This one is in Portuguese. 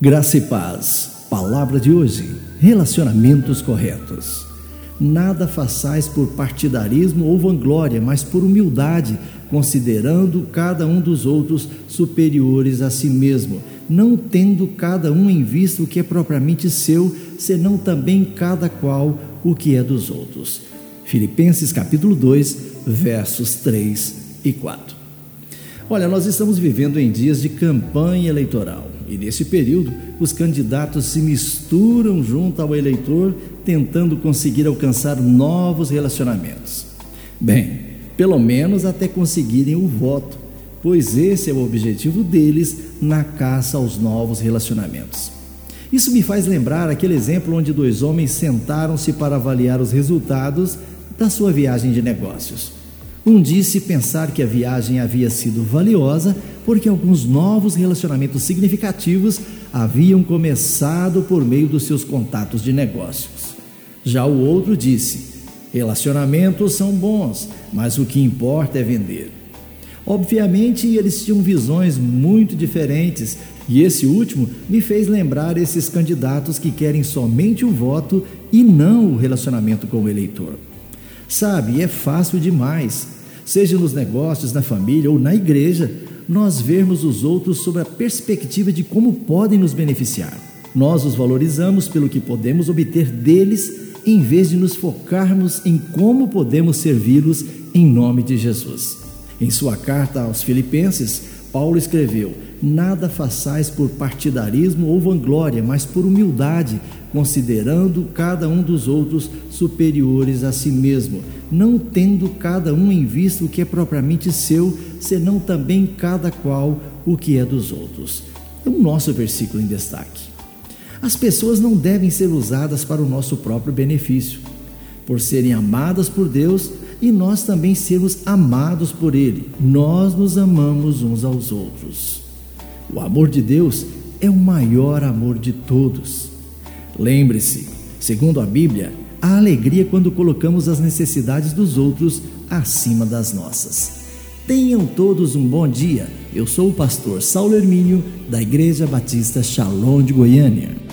Graça e paz. Palavra de hoje: relacionamentos corretos. Nada façais por partidarismo ou vanglória, mas por humildade, considerando cada um dos outros superiores a si mesmo, não tendo cada um em vista o que é propriamente seu, senão também cada qual o que é dos outros. Filipenses capítulo 2, versos 3 e 4. Olha, nós estamos vivendo em dias de campanha eleitoral e nesse período os candidatos se misturam junto ao eleitor tentando conseguir alcançar novos relacionamentos. Bem, pelo menos até conseguirem o voto, pois esse é o objetivo deles na caça aos novos relacionamentos. Isso me faz lembrar aquele exemplo onde dois homens sentaram-se para avaliar os resultados da sua viagem de negócios. Um disse pensar que a viagem havia sido valiosa porque alguns novos relacionamentos significativos haviam começado por meio dos seus contatos de negócios. Já o outro disse: relacionamentos são bons, mas o que importa é vender. Obviamente, eles tinham visões muito diferentes, e esse último me fez lembrar esses candidatos que querem somente o voto e não o relacionamento com o eleitor. Sabe, é fácil demais seja nos negócios, na família ou na igreja, nós vermos os outros sob a perspectiva de como podem nos beneficiar. Nós os valorizamos pelo que podemos obter deles, em vez de nos focarmos em como podemos servi-los em nome de Jesus. Em sua carta aos Filipenses, Paulo escreveu: Nada façais por partidarismo ou vanglória, mas por humildade, considerando cada um dos outros superiores a si mesmo, não tendo cada um em vista o que é propriamente seu, senão também cada qual o que é dos outros. É o nosso versículo em destaque. As pessoas não devem ser usadas para o nosso próprio benefício, por serem amadas por Deus e nós também sermos amados por Ele. Nós nos amamos uns aos outros. O amor de Deus é o maior amor de todos. Lembre-se, segundo a Bíblia, a alegria quando colocamos as necessidades dos outros acima das nossas. Tenham todos um bom dia. Eu sou o pastor Saulo Hermínio, da Igreja Batista Shalom de Goiânia.